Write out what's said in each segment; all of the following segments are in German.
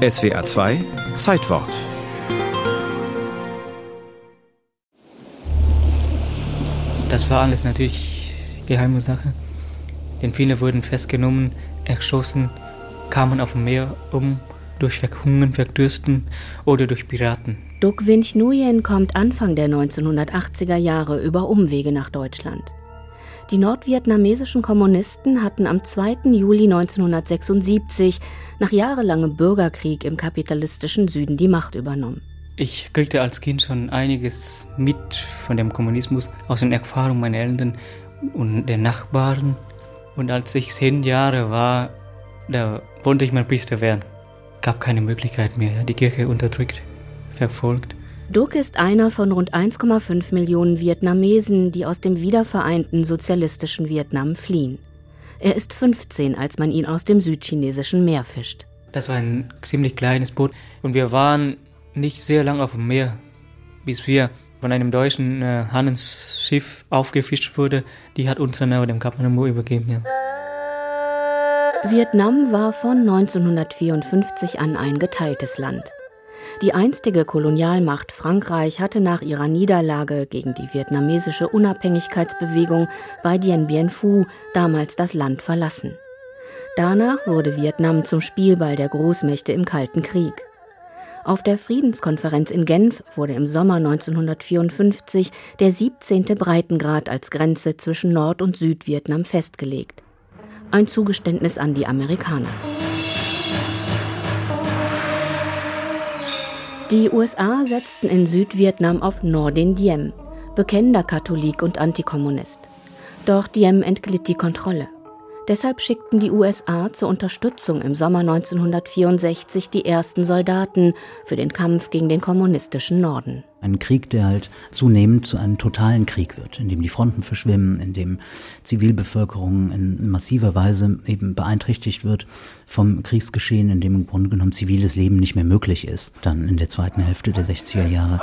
SWA 2 Zeitwort Das war alles natürlich geheime Sache. Denn viele wurden festgenommen, erschossen, kamen auf dem Meer um, durch Verhungern, Verdürsten oder durch Piraten. Vinch Nguyen kommt Anfang der 1980er Jahre über Umwege nach Deutschland. Die nordvietnamesischen Kommunisten hatten am 2. Juli 1976 nach jahrelangem Bürgerkrieg im kapitalistischen Süden die Macht übernommen. Ich kriegte als Kind schon einiges mit von dem Kommunismus aus den Erfahrungen meiner Eltern und der Nachbarn. Und als ich zehn Jahre war, da wollte ich mal Priester werden. Gab keine Möglichkeit mehr. Die Kirche unterdrückt, verfolgt. Duc ist einer von rund 1,5 Millionen Vietnamesen, die aus dem wiedervereinten sozialistischen Vietnam fliehen. Er ist 15, als man ihn aus dem südchinesischen Meer fischt. Das war ein ziemlich kleines Boot und wir waren nicht sehr lang auf dem Meer, bis wir von einem deutschen äh, Handelsschiff aufgefischt wurde. Die hat uns dann aber dem Kap Namo übergeben. Ja. Vietnam war von 1954 an ein geteiltes Land. Die einstige Kolonialmacht Frankreich hatte nach ihrer Niederlage gegen die vietnamesische Unabhängigkeitsbewegung bei Dien Bien Phu damals das Land verlassen. Danach wurde Vietnam zum Spielball der Großmächte im Kalten Krieg. Auf der Friedenskonferenz in Genf wurde im Sommer 1954 der 17. Breitengrad als Grenze zwischen Nord- und Südvietnam festgelegt. Ein Zugeständnis an die Amerikaner. Die USA setzten in Südvietnam auf Nordin Diem, bekennender Katholik und Antikommunist. Doch Diem entglitt die Kontrolle. Deshalb schickten die USA zur Unterstützung im Sommer 1964 die ersten Soldaten für den Kampf gegen den kommunistischen Norden. Ein Krieg, der halt zunehmend zu einem totalen Krieg wird, in dem die Fronten verschwimmen, in dem Zivilbevölkerung in massiver Weise eben beeinträchtigt wird vom Kriegsgeschehen, in dem im Grunde genommen ziviles Leben nicht mehr möglich ist, dann in der zweiten Hälfte der 60er Jahre.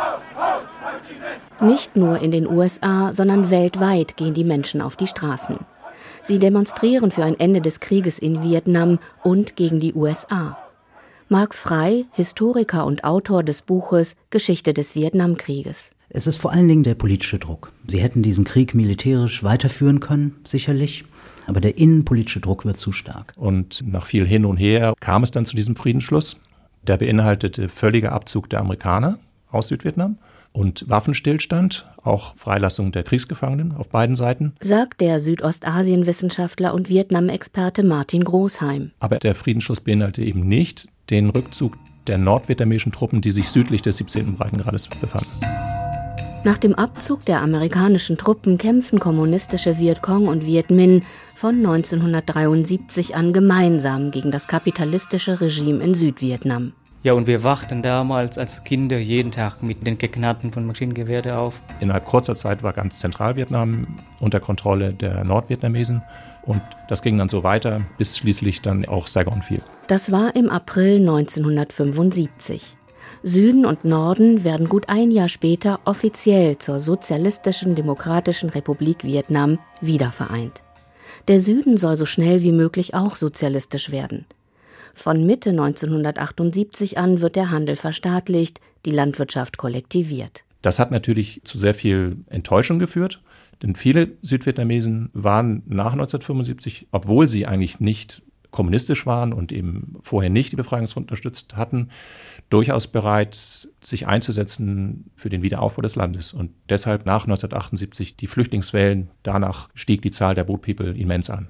Nicht nur in den USA, sondern weltweit gehen die Menschen auf die Straßen. Sie demonstrieren für ein Ende des Krieges in Vietnam und gegen die USA. Mark Frey, Historiker und Autor des Buches Geschichte des Vietnamkrieges. Es ist vor allen Dingen der politische Druck. Sie hätten diesen Krieg militärisch weiterführen können, sicherlich. Aber der innenpolitische Druck wird zu stark. Und nach viel hin und her kam es dann zu diesem Friedensschluss. Der beinhaltete völliger Abzug der Amerikaner aus Südvietnam und Waffenstillstand, auch Freilassung der Kriegsgefangenen auf beiden Seiten. Sagt der Südostasienwissenschaftler und Vietnam-Experte Martin Großheim. Aber der Friedensschluss beinhaltete eben nicht den Rückzug der nordvietnamesischen Truppen, die sich südlich des 17. Breitengrades befanden. Nach dem Abzug der amerikanischen Truppen kämpfen kommunistische Vietcong und Viet Minh von 1973 an gemeinsam gegen das kapitalistische Regime in Südvietnam. Ja, und wir wachten damals als Kinder jeden Tag mit den Geknatten von Maschinengewehre auf. Innerhalb kurzer Zeit war ganz Zentralvietnam unter Kontrolle der Nordvietnamesen. Und das ging dann so weiter, bis schließlich dann auch Saigon fiel. Das war im April 1975. Süden und Norden werden gut ein Jahr später offiziell zur Sozialistischen Demokratischen Republik Vietnam wiedervereint. Der Süden soll so schnell wie möglich auch sozialistisch werden. Von Mitte 1978 an wird der Handel verstaatlicht, die Landwirtschaft kollektiviert. Das hat natürlich zu sehr viel Enttäuschung geführt, denn viele Südvietnamesen waren nach 1975, obwohl sie eigentlich nicht kommunistisch waren und eben vorher nicht die Befreiungsfront unterstützt hatten, durchaus bereit, sich einzusetzen für den Wiederaufbau des Landes. Und deshalb nach 1978 die Flüchtlingswellen, danach stieg die Zahl der Boat People immens an.